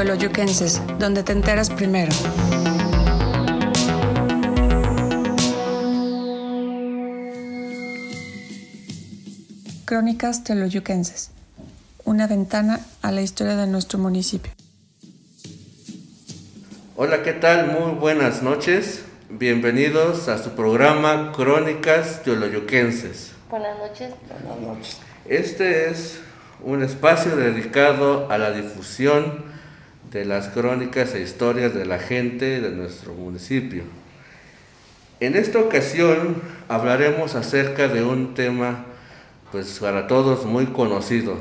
Teoloyuquenses, donde te enteras primero. Crónicas Teoloyuquenses, una ventana a la historia de nuestro municipio. Hola, ¿qué tal? Muy buenas noches. Bienvenidos a su programa Crónicas Teoloyuquenses. Buenas noches. Buenas noches. Este es un espacio dedicado a la difusión de las crónicas e historias de la gente de nuestro municipio. En esta ocasión hablaremos acerca de un tema pues para todos muy conocido,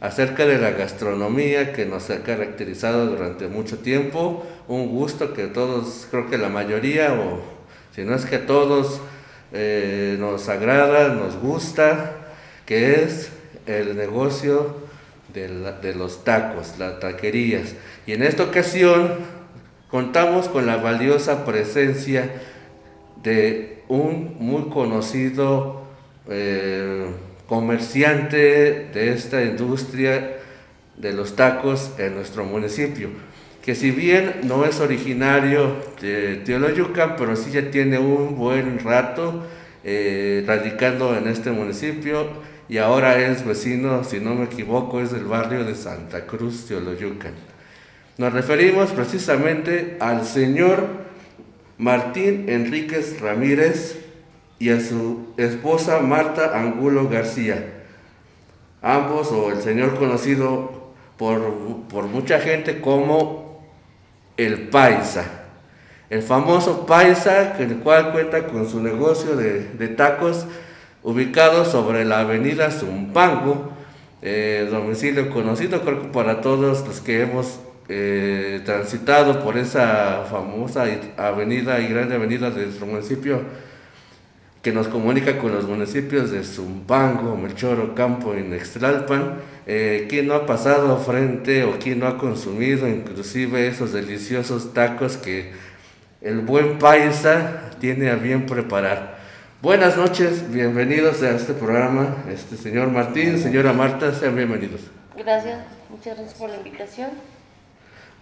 acerca de la gastronomía que nos ha caracterizado durante mucho tiempo, un gusto que todos, creo que la mayoría, o si no es que todos, eh, nos agrada, nos gusta, que es el negocio de, los tacos, las taquerías. Y en esta ocasión contamos con la valiosa presencia de un muy conocido eh, comerciante de esta industria de los tacos en nuestro municipio, que si bien no es originario de Teoloyucan, pero sí ya tiene un buen rato eh, radicando en este municipio y ahora es vecino, si no me equivoco, es del barrio de Santa Cruz, Teoloyucan. Nos referimos precisamente al señor Martín Enríquez Ramírez y a su esposa Marta Angulo García. Ambos, o el señor conocido por, mucha gente como el Paisa. El famoso Paisa, el cual cuenta con su negocio de, de tacos ubicado sobre la avenida Zumpango, eh, domicilio conocido creo que para todos los que hemos eh, transitado por esa famosa avenida y grande avenida de nuestro municipio que nos comunica con los municipios de Zumpango, Melchoro, Campo y Nextlalpan, eh, ¿quién no ha pasado frente o quién no ha consumido inclusive esos deliciosos tacos que el buen paisa tiene a bien preparar? Buenas noches, bienvenidos a este programa, este señor Martín, señora Marta, sean bienvenidos. Gracias, muchas gracias por la invitación.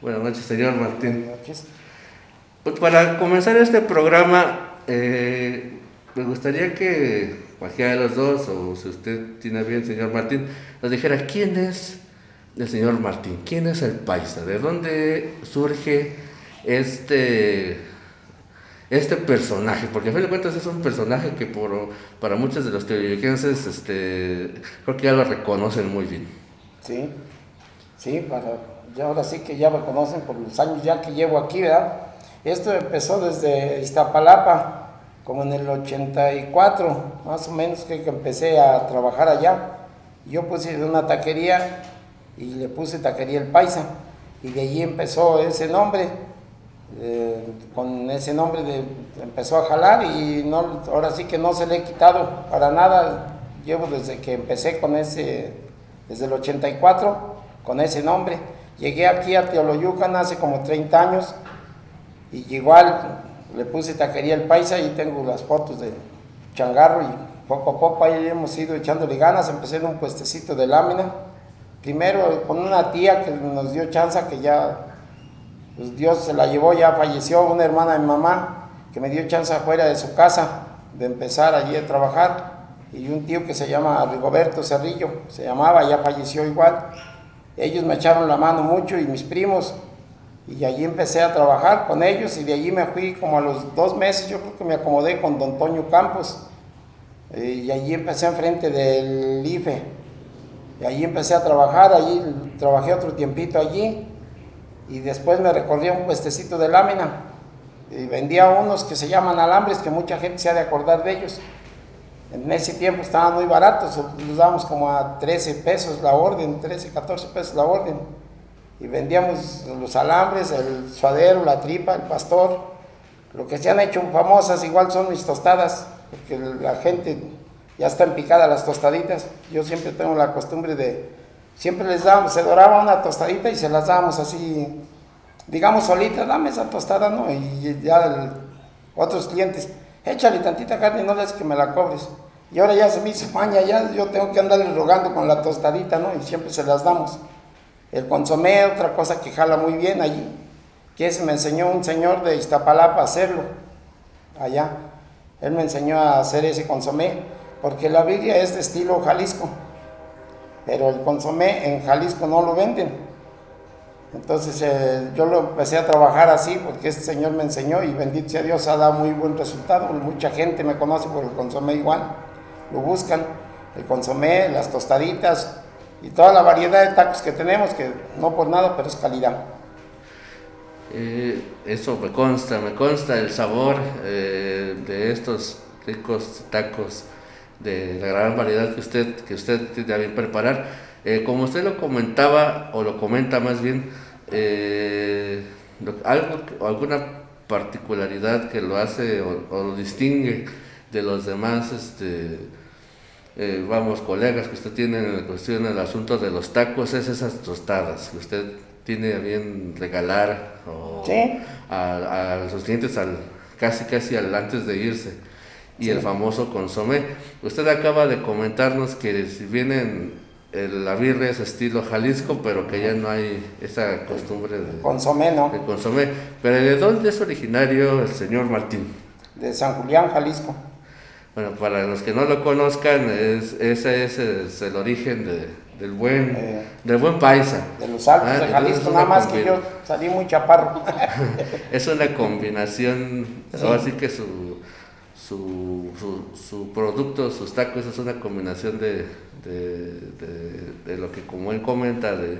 Buenas noches, señor Martín. Buenas noches. Pues para comenzar este programa, eh, me gustaría que cualquiera de los dos, o si usted tiene bien, señor Martín, nos dijera quién es el señor Martín, quién es el paisa, de dónde surge este este personaje, porque a fin de cuentas es un personaje que por, para muchos de los teologienses este, creo que ya lo reconocen muy bien. Sí, sí, para, ya ahora sí que ya me conocen por los años ya que llevo aquí, ¿verdad? Esto empezó desde Iztapalapa, como en el 84, más o menos que, que empecé a trabajar allá. Yo puse una taquería y le puse taquería El Paisa, y de allí empezó ese nombre eh, con ese nombre de, empezó a jalar y no, ahora sí que no se le he quitado para nada. Llevo desde que empecé con ese, desde el 84, con ese nombre. Llegué aquí a Teoloyucan hace como 30 años y igual le puse taquería el paisa y tengo las fotos de changarro y poco a poco ahí hemos ido echándole ganas. Empecé en un puestecito de lámina. Primero con una tía que nos dio chance que ya pues Dios se la llevó, ya falleció una hermana de mi mamá que me dio chance afuera de su casa de empezar allí a trabajar. Y un tío que se llama Rigoberto Cerrillo, se llamaba, ya falleció igual. Ellos me echaron la mano mucho y mis primos. Y allí empecé a trabajar con ellos y de allí me fui como a los dos meses, yo creo que me acomodé con don Toño Campos. Eh, y allí empecé enfrente del IFE y allí empecé a trabajar, allí trabajé otro tiempito allí y después me recorría un puestecito de lámina y vendía unos que se llaman alambres, que mucha gente se ha de acordar de ellos. En ese tiempo estaban muy baratos, los dábamos como a 13 pesos la orden, 13, 14 pesos la orden. Y vendíamos los alambres, el suadero, la tripa, el pastor. Lo que se han hecho famosas igual son mis tostadas, porque la gente ya están picadas las tostaditas. Yo siempre tengo la costumbre de siempre les dábamos, se doraba una tostadita y se las dábamos así, digamos solita, dame esa tostada, ¿no? Y ya otros clientes, échale tantita carne, no les que me la cobres. Y ahora ya se me hizo maña, ya yo tengo que andarle rogando con la tostadita, ¿no? Y siempre se las damos. El consomé, otra cosa que jala muy bien allí, que ese me enseñó un señor de Iztapalapa a hacerlo, allá. Él me enseñó a hacer ese consomé, porque la birria es de estilo Jalisco, pero el consomé en Jalisco no lo venden. Entonces eh, yo lo empecé a trabajar así porque este señor me enseñó y bendito sea Dios ha dado muy buen resultado. Mucha gente me conoce por el consomé igual, lo buscan, el consomé, las tostaditas y toda la variedad de tacos que tenemos, que no por nada, pero es calidad. Eh, eso me consta, me consta el sabor eh, de estos ricos tacos de la gran variedad que usted, que usted tiene a bien preparar. Eh, como usted lo comentaba, o lo comenta más bien, eh, algo, alguna particularidad que lo hace o, lo distingue de los demás, este, eh, vamos, colegas que usted tiene en la cuestión del asunto de los tacos, es esas tostadas que usted tiene a bien regalar a, a, sus clientes al, casi casi al, antes de irse y el famoso consomé. Usted acaba de comentarnos que si vienen la birria es estilo Jalisco, pero que ya no hay esa costumbre de consomé, ¿no? De consomé. Pero ¿de dónde es originario el señor Martín? De San Julián, Jalisco. Bueno, para los que no lo conozcan, es, ese es, el origen del buen eh, del buen paisa. De los altos ah, de Jalisco, nada más que yo salí muy chaparro. es una combinación, así que su su, su, producto, sus tacos, es una combinación de, de, lo que como él comenta, de,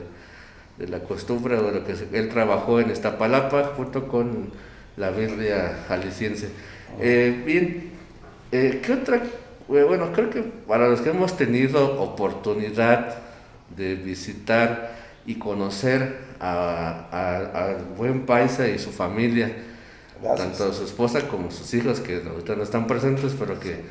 la costumbre o de lo que él trabajó en Iztapalapa junto con la birria jalisciense. Eh, bien, eh, ¿qué otra? Eh, bueno, creo que para los que hemos tenido oportunidad de visitar y conocer a, Buen Paisa y su familia, tanto su esposa como sus hijos, que ahorita no están presentes, pero que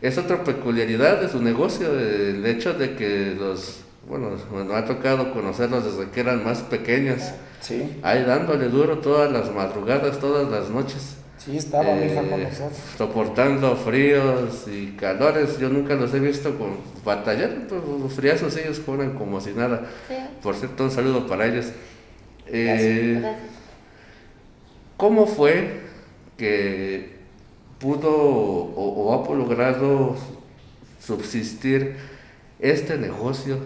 es otra peculiaridad de su negocio, el hecho de que los, bueno, nos ha tocado conocerlos desde que eran más pequeños, sí. ahí dándole duro todas las madrugadas, todas las noches. Sí, estaba mi hija con eh, nosotros. Soportando fríos y calores, yo nunca los he visto con batallar, pues los friazos ellos ponen como si nada. Por cierto, un saludo para ellos. Eh, ¿Cómo fue que pudo o, ha logrado subsistir este negocio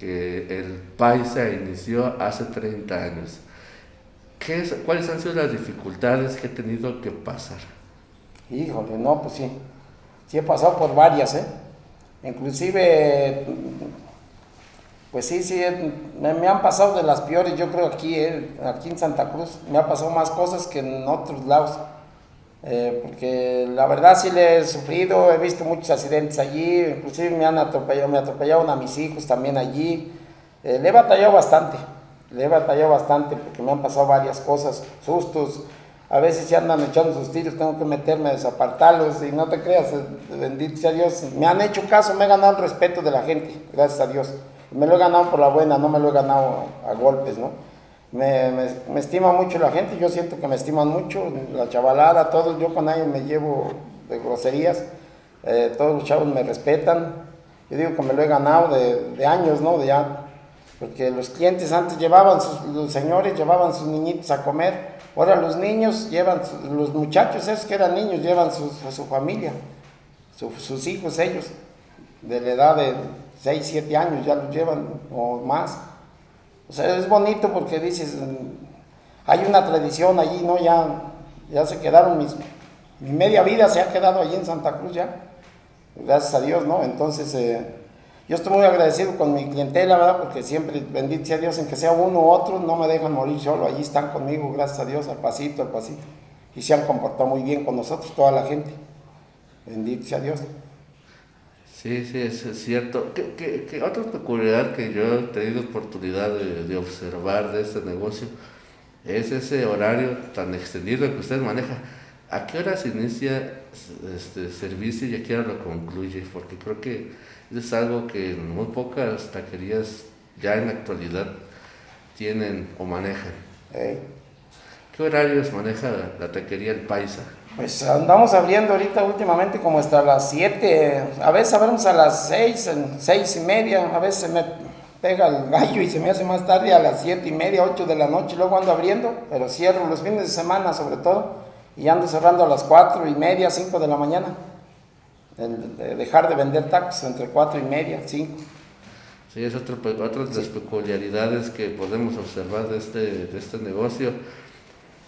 que el Paisa inició hace 30 años? ¿Qué ¿Cuáles han sido las dificultades que he tenido que pasar? Híjole, no, pues sí. Sí he pasado por varias, ¿eh? Inclusive pues sí, sí, me, han pasado de las peores, yo creo aquí, eh, aquí en Santa Cruz, me ha pasado más cosas que en otros lados. Eh, porque la verdad sí le he sufrido, he visto muchos accidentes allí, inclusive me han atropellado, me atropellaron a mis hijos también allí. Eh, le he batallado bastante, le he batallado bastante porque me han pasado varias cosas, sustos. A veces si andan echando sus tiros, tengo que meterme a desapartarlos y no te creas, bendito sea Dios. Me han hecho caso, me he ganado el respeto de la gente, gracias a Dios me lo he ganado por la buena, no me lo he ganado a golpes, ¿no? Me, me, estima mucho la gente, yo siento que me estiman mucho, la chavalada, todos, yo con nadie me llevo de groserías, eh, todos los chavos me respetan, yo digo que me lo he ganado de, años, ¿no? De porque los clientes antes llevaban, sus, los señores llevaban sus niñitos a comer, ahora los niños llevan, los muchachos esos que eran niños llevan a su familia, sus hijos ellos, de la edad de 6, 7 años ya los llevan o más. O sea, es bonito porque dices, hay una tradición allí, ¿no? Ya, ya se quedaron mis, mi media vida se ha quedado allí en Santa Cruz ya, gracias a Dios, ¿no? Entonces, eh, yo estoy muy agradecido con mi clientela, ¿verdad? Porque siempre, bendito sea Dios, en que sea uno u otro, no me dejan morir solo, allí están conmigo, gracias a Dios, al pasito, al pasito. Y se han comportado muy bien con nosotros, toda la gente. Bendito sea Dios. Sí, sí, es, cierto. ¿Qué, otra peculiaridad que yo he tenido oportunidad de, observar de este negocio es ese horario tan extendido que usted maneja. ¿A qué hora se inicia este servicio y a qué hora lo concluye? Porque creo que es algo que muy pocas taquerías ya en la actualidad tienen o manejan. ¿Qué horarios maneja la taquería El Paisa? Pues andamos abriendo ahorita últimamente como hasta las 7, a veces abrimos a las 6, 6 y media, a veces me pega el gallo y se me hace más tarde a las siete y media, 8 de la noche, luego ando abriendo, pero cierro los fines de semana sobre todo, y ando cerrando a las cuatro y media, 5 de la mañana. El- de dejar de vender tacos entre cuatro y media, 5. Sí, es otro, otra de las peculiaridades que podemos observar de este, de este negocio.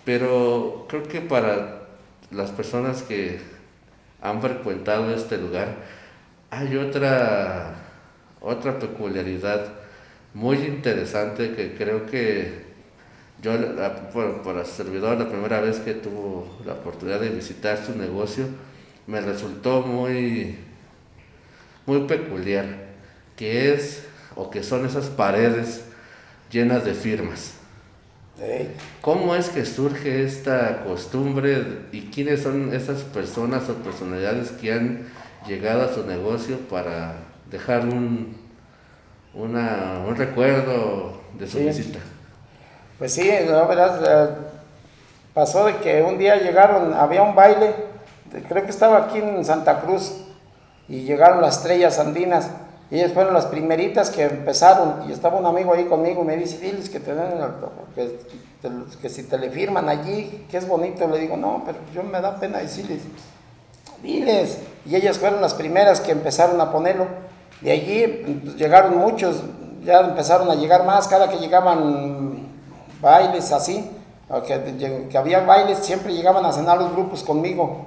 Pero creo que para las personas que han frecuentado este lugar, hay otra, otra peculiaridad muy interesante que creo que yo, la- por, por el servidor, la primera vez que tuvo la oportunidad de visitar su negocio, me resultó muy, muy peculiar, que es o que son esas paredes llenas de firmas. ¿Cómo es que surge esta costumbre y quiénes son esas personas o personalidades que han llegado a su negocio para dejar un, una- un recuerdo de su Sí. visita? Pues sí, la verdad, eh, pasó de que un día llegaron, había un baile, creo que estaba aquí en Santa Cruz, y llegaron las estrellas andinas. Y Ellas fueron las primeritas que empezaron, y estaba un amigo ahí conmigo, y me dice, diles que, te den que, te- que si te le firman allí, que es bonito, le digo, no, pero yo me da pena decirles, diles. Y ellas fueron las primeras que empezaron a ponerlo. De allí pues, llegaron muchos, ya empezaron a llegar más, cada que llegaban bailes así, que había bailes, siempre llegaban a cenar los grupos conmigo.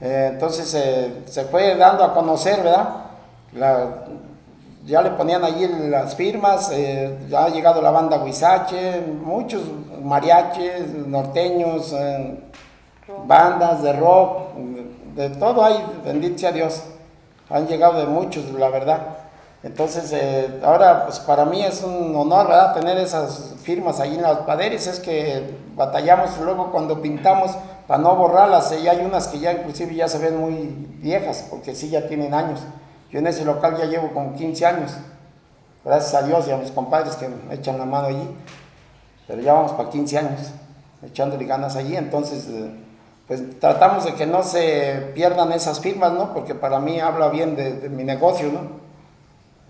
Eh, entonces eh, se fue dando a conocer, ¿verdad? La- ya le ponían allí las firmas, eh, ya ha llegado la banda Huizache, muchos mariaches, norteños, eh, bandas de rock, de todo hay, bendito sea Dios. Han llegado de muchos, la verdad. Entonces, eh, ahora, pues para mí es un honor. Tener esas firmas ahí en las paredes. Es que batallamos luego cuando pintamos para no borrarlas. Y hay unas que ya inclusive ya se ven muy viejas, porque sí ya tienen años. Yo en ese local ya llevo como 15 años. Gracias a Dios y a mis compadres que me echan la mano allí. Pero ya vamos para 15 años echándole ganas allí. Entonces, eh, pues tratamos de que no se pierdan esas firmas, ¿no? Porque para mí habla bien de, mi negocio, ¿no?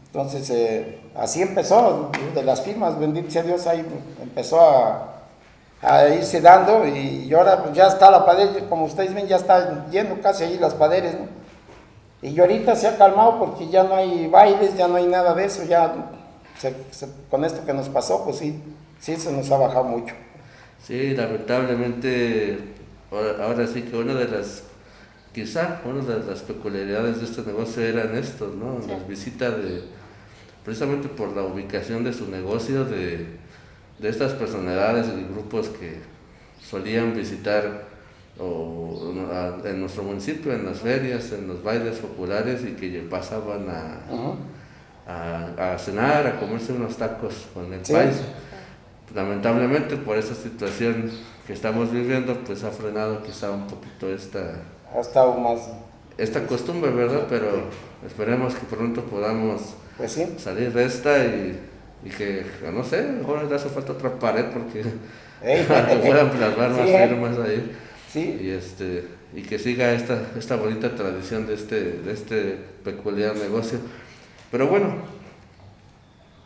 Entonces, eh, así empezó, de las firmas, bendito sea Dios, ahí empezó a, irse dando y, y ahora pues, ya está la pared, como ustedes ven, ya está yendo casi ahí las paredes, ¿no? Y ahorita se ha calmado porque ya no hay bailes, ya no hay nada de eso, ya se- se- con esto que nos pasó, pues sí, sí se nos ha bajado mucho. Sí, lamentablemente, ahora, ahora sí que una de las, quizá una de las peculiaridades de este negocio eran estos, ¿no? Sí. Las visitas de, precisamente por la ubicación de su negocio, de, de estas personalidades y grupos que solían visitar o, a- en nuestro municipio, en las ferias, en los bailes populares y que pasaban a, a, a cenar, a comerse unos tacos con el Sí. país. Lamentablemente por esa situación que estamos viviendo, pues ha frenado quizá un poquito esta, Ha estado más, esta costumbre, ¿verdad? Pero esperemos que pronto podamos pues sí. salir de esta y, y que, no sé, ahora le hace falta otra pared porque puedan plasmar más Sí, ¿eh? firmas ahí Y este y que siga esta, esta bonita tradición de este, de este peculiar negocio. Pero bueno,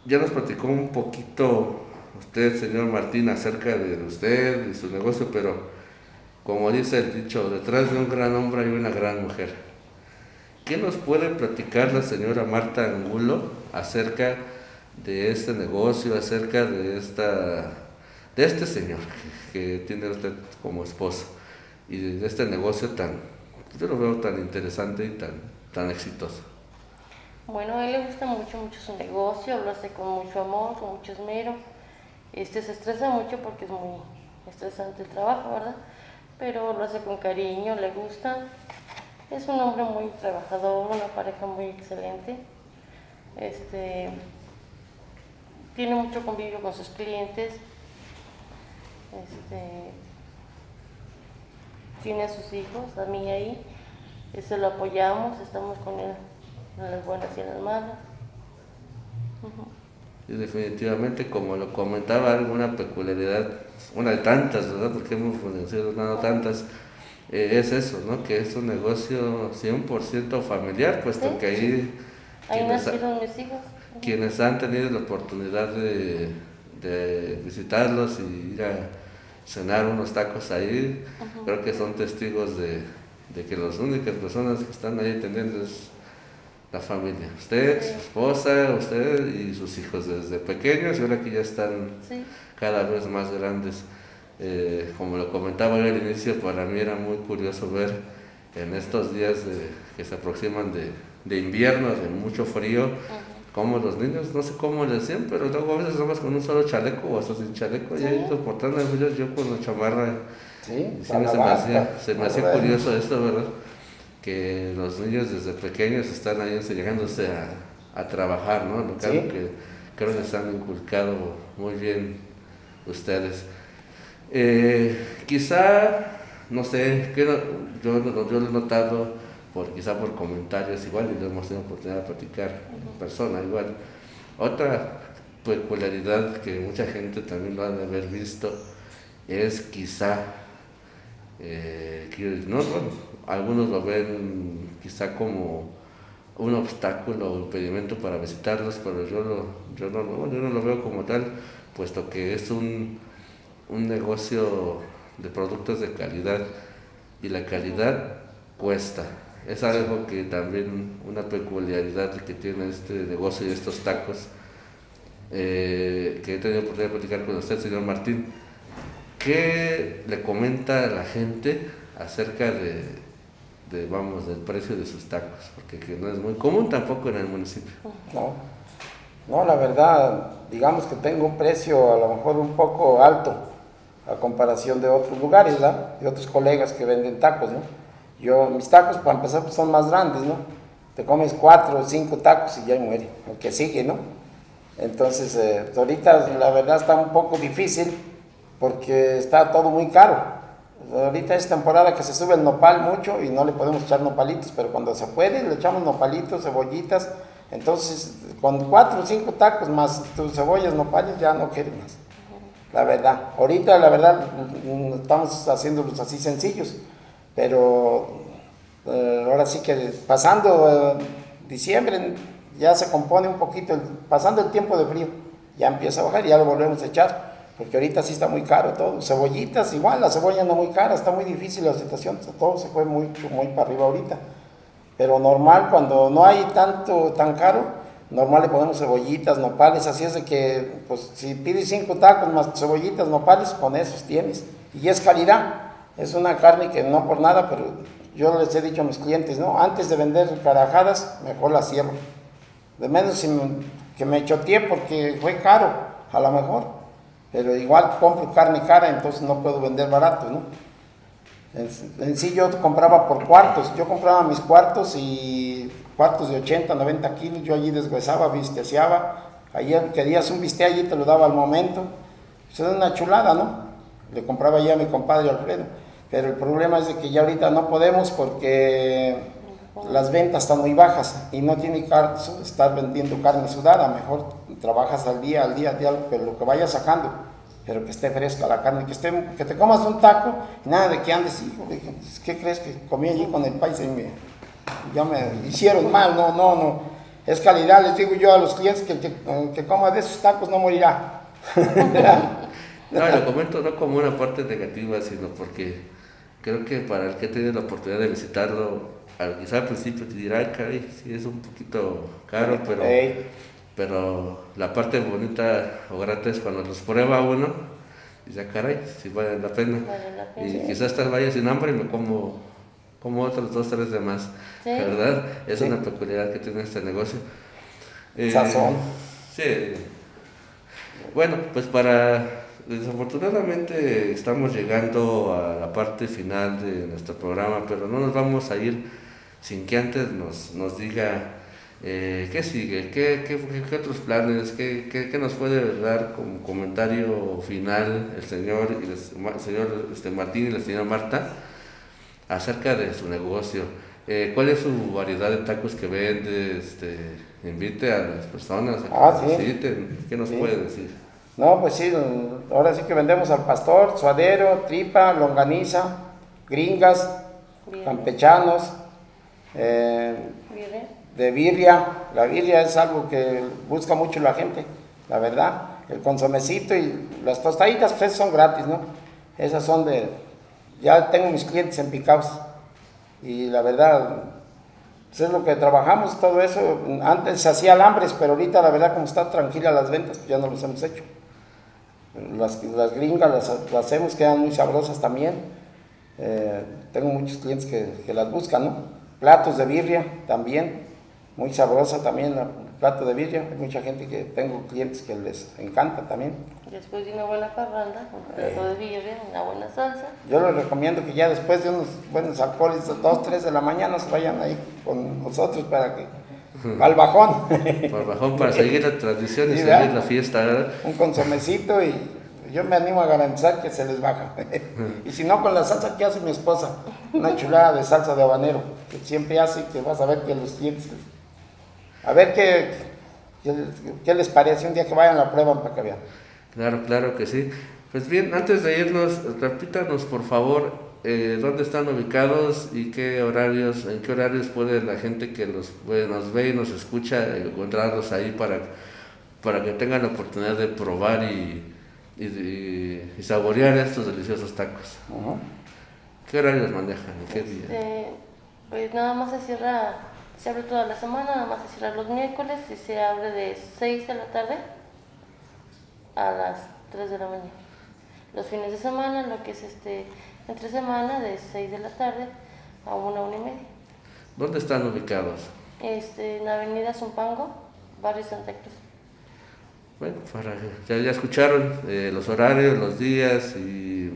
ya nos platicó un poquito usted, señor Martín, acerca de usted y su negocio, pero como dice el dicho, detrás de un gran hombre hay una gran mujer. ¿Qué nos puede platicar la señora Marta Angulo acerca de este negocio, acerca de esta de este señor que tiene usted como esposo y este negocio tan, yo lo veo tan interesante y tan, tan exitoso? Bueno, a él le gusta mucho, mucho su negocio, lo hace con mucho amor, con mucho esmero. Este se estresa mucho porque es muy estresante el trabajo, ¿verdad? Pero lo hace con cariño, le gusta. Es un hombre muy trabajador, una pareja muy excelente. Este tiene mucho convivio con sus clientes. Este tiene a sus hijos, a mí ahí. Ese lo apoyamos, estamos con él en las buenas y en las malas. Y definitivamente, como lo comentaba, alguna peculiaridad, una de tantas, ¿verdad? Porque hemos mencionado tantas, eh, es eso, ¿no? Que es un negocio 100% familiar, puesto Sí, que ahí... Ahí nacieron mis hijos. quienes han tenido la oportunidad de, de visitarlos y ir a cenar unos tacos ahí, creo que son testigos de, de, que las únicas personas que están ahí atendiendo es la familia. Usted, su esposa, usted y sus hijos desde pequeños y ahora que ya están cada vez más grandes. Eh, como lo comentaba yo al inicio, para mí era muy curioso ver en estos días que se aproximan de, de, invierno, de mucho frío, como los niños, no sé cómo le decían, pero luego a veces somos con un solo chaleco o hasta sin chaleco, y ahí soportando yo, yo con la chamarra. Sí, se, me hacía, se me hacía curioso esto, ¿verdad? Que los niños desde pequeños están ahí enseñándose a, a trabajar, ¿no? Lo que, que creo que les han inculcado muy bien ustedes. Eh, quizá, no sé, que yo, yo lo he notado por, quizá por comentarios igual y lo hemos tenido oportunidad de platicar en persona igual. Otra peculiaridad que mucha gente también lo ha de haber visto es quizá, eh, que no, algunos lo ven quizá como un obstáculo o impedimento para visitarlos, pero yo, yo, no, yo no lo veo como tal, puesto que es un, un negocio de productos de calidad y la calidad cuesta es algo que también una peculiaridad que tiene este negocio y estos tacos, eh, que he tenido oportunidad de platicar con usted, señor Martín. ¿Qué le comenta a la gente acerca de, vamos, del precio de sus tacos? Porque que no es muy común tampoco en el municipio. No, no, la verdad, digamos que tengo un precio a lo mejor un poco alto a comparación de otros lugares, ¿verdad? De otros colegas que venden tacos, ¿no? Yo, mis tacos, para empezar, pues, son más grandes, ¿no? Te comes cuatro o cinco tacos y ya muere, el que sigue, ¿no? Entonces, eh, ahorita la verdad está un poco difícil porque está todo muy caro. Ahorita es temporada que se sube el nopal mucho y no le podemos echar nopalitos, pero cuando se puede le echamos nopalitos, cebollitas. Entonces, con cuatro o cinco tacos más tus cebollas, nopales, ya no quieres más. La verdad. Ahorita, la verdad, estamos haciéndolos así sencillos. Pero eh, ahora sí que pasando eh, diciembre ya se compone un poquito, pasando el tiempo de frío, ya empieza a bajar y ya lo volvemos a echar, porque ahorita sí está muy caro todo. Cebollitas, igual, la cebolla no muy cara, está muy difícil la situación, todo se fue muy, muy para arriba ahorita. Pero normal, cuando no hay tanto, tan caro, normal le ponemos cebollitas, nopales, así es de que, pues si pides cinco tacos más cebollitas, nopales, con esos tienes. Y es calidad. Es una carne que no por nada, pero yo les he dicho a mis clientes, ¿no? Antes de vender carajadas, mejor la cierro. De menos si que me choteé porque fue caro, a lo mejor. Pero igual compro carne cara, entonces no puedo vender barato, ¿no? En, sí yo compraba por cuartos, yo compraba mis cuartos y cuartos de 80, 90 kilos, yo allí deshuesaba, visteseaba, ayer querías un bistec allí te lo daba al momento, eso es una chulada, ¿no? Le compraba ya a mi compadre Alfredo. Pero el problema es de que ya ahorita no podemos porque las ventas están muy bajas y no tiene caso estar vendiendo carne sudada. Mejor trabajas al día, al día, al día, que, lo que vayas sacando, pero que esté fresca la carne, que, esté, que te comas un taco nada de que andes, hijo, de, ¿qué crees que comí allí con el país y me, ya me hicieron mal? No, no, no. Es calidad, les digo yo a los clientes que el que, que coma de esos tacos no morirá. no, lo comento no como una parte negativa, sino porque creo que para el que ha tenido la oportunidad de visitarlo, quizá al principio te dirá, caray, sí es un poquito caro, pero, pero la parte bonita o grata es cuando los prueba uno, y dice, caray, sí vale la pena. Y quizás estás vaya sin hambre y me como, como otros dos, tres demás, ¿verdad? Es una peculiaridad que tiene este negocio. Eh, Sazón. Sí. Bueno, pues para Desafortunadamente estamos llegando a la parte final de nuestro programa, pero no nos vamos a ir sin que antes nos, nos diga eh, qué sigue, ¿Qué, qué, qué, otros planes, ¿Qué, qué, nos puede dar como comentario final el señor, el señor este, Martín y la señora Marta acerca de su negocio. Eh, ¿Cuál es su variedad de tacos que vende? Este, invite a las personas a que ah, visiten. ¿Qué nos puede decir? No, pues sí, ahora sí que vendemos al pastor, suadero, tripa, longaniza, gringas, campechanos, eh, de birria. La birria es algo que busca mucho la gente, la verdad. El consomecito y las tostaditas, pues son gratis, ¿no? Esas son de... Ya tengo mis clientes en picados. Y la verdad, pues es lo que trabajamos, todo eso. Antes se hacía alambres, pero ahorita la verdad como está tranquila las ventas, pues ya no los hemos hecho. Las, las gringas las, las, hacemos, quedan muy sabrosas también. Eh, tengo muchos clientes que, que, las buscan, ¿no? Platos de birria también, muy sabrosa también el plato de birria. Hay mucha gente que tengo clientes que les encanta también. Después de una buena parranda, un plato de birria, una buena salsa. Yo les recomiendo que ya después de unos buenos alcoholes, dos, tres de la mañana, se vayan ahí con nosotros para que al bajón. Al bajón para seguir la tradición y sí, seguir ¿verdad? la fiesta, ¿verdad? Un consomecito y yo me animo a garantizar que se les baja. y si no, con la salsa que hace mi esposa, una chulada de salsa de habanero, que siempre hace que vas a ver que los clientes. A ver qué, qué, les parece un día que vayan a la prueba para que vean. Claro, claro que sí. Pues bien, antes de irnos, repítanos por favor eh, dónde están ubicados y qué horarios, en qué horarios puede la gente que los, pues, nos ve y nos escucha encontrarlos ahí para, para que tengan la oportunidad de probar y, y, y, y saborear estos deliciosos tacos. Uh -huh. ¿Qué horarios manejan? ¿Qué día? Este, pues nada más se cierra, se abre toda la semana, nada más se cierra los miércoles y se abre de 6 de la tarde a las 3 de la mañana. Los fines de semana, lo que es este entre semana, de 6 de la tarde a 1, 1 y media. ¿Dónde están ubicados? Este, en la avenida Zumpango, barrio Santa Cruz. Bueno, para, ya, ya escucharon eh, los horarios, los días y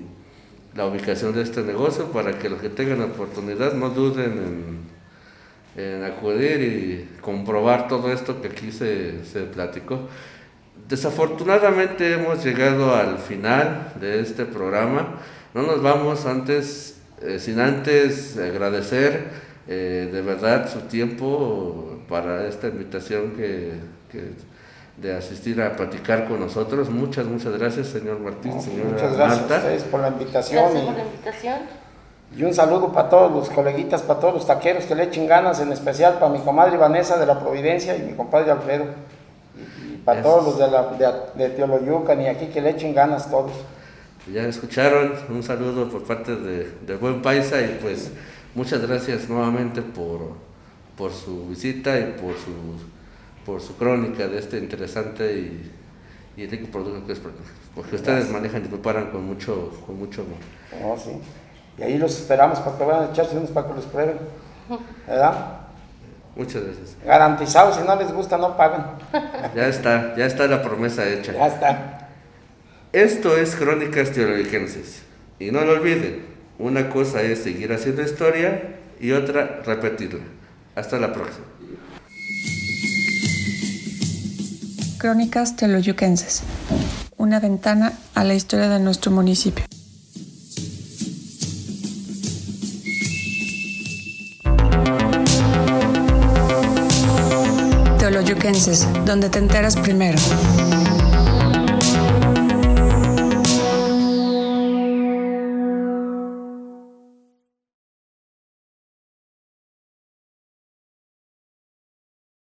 la ubicación de este negocio para que los que tengan la oportunidad no duden en, en acudir y comprobar todo esto que aquí se, se platicó. Desafortunadamente hemos llegado al final de este programa. No nos vamos antes, eh, sin antes agradecer eh, de verdad su tiempo para esta invitación que, que, de asistir a platicar con nosotros. Muchas, muchas gracias, señor Martín, no, señora Muchas gracias Marta. a ustedes por la invitación. Gracias y, por la invitación. y un saludo para todos los coleguitas, para todos los taqueros que le echen ganas, en especial para mi comadre Vanessa de la Providencia y mi compadre Alfredo. Y, y para Eso. todos los de, la, de, de Teoloyucan y aquí que le echen ganas todos. Ya escucharon, un saludo por parte de, de Buen Paisa y pues muchas gracias nuevamente por, por su visita y por su, por su crónica de este interesante y, y rico producto que es porque ustedes manejan y preparan con mucho, con mucho amor. Oh, sí. Y ahí los esperamos para que vayan a echarse unos para que los prueben. ¿Verdad? Muchas gracias. Garantizado, si no les gusta, no pagan. Ya está, ya está la promesa hecha. Ya está. Esto es Crónicas Teologicenses. Y no lo olviden, una cosa es seguir haciendo historia y otra repetirla. Hasta la próxima. Crónicas Teoloyuquenses. Una ventana a la historia de nuestro municipio. Teoloyuquenses, donde te enteras primero.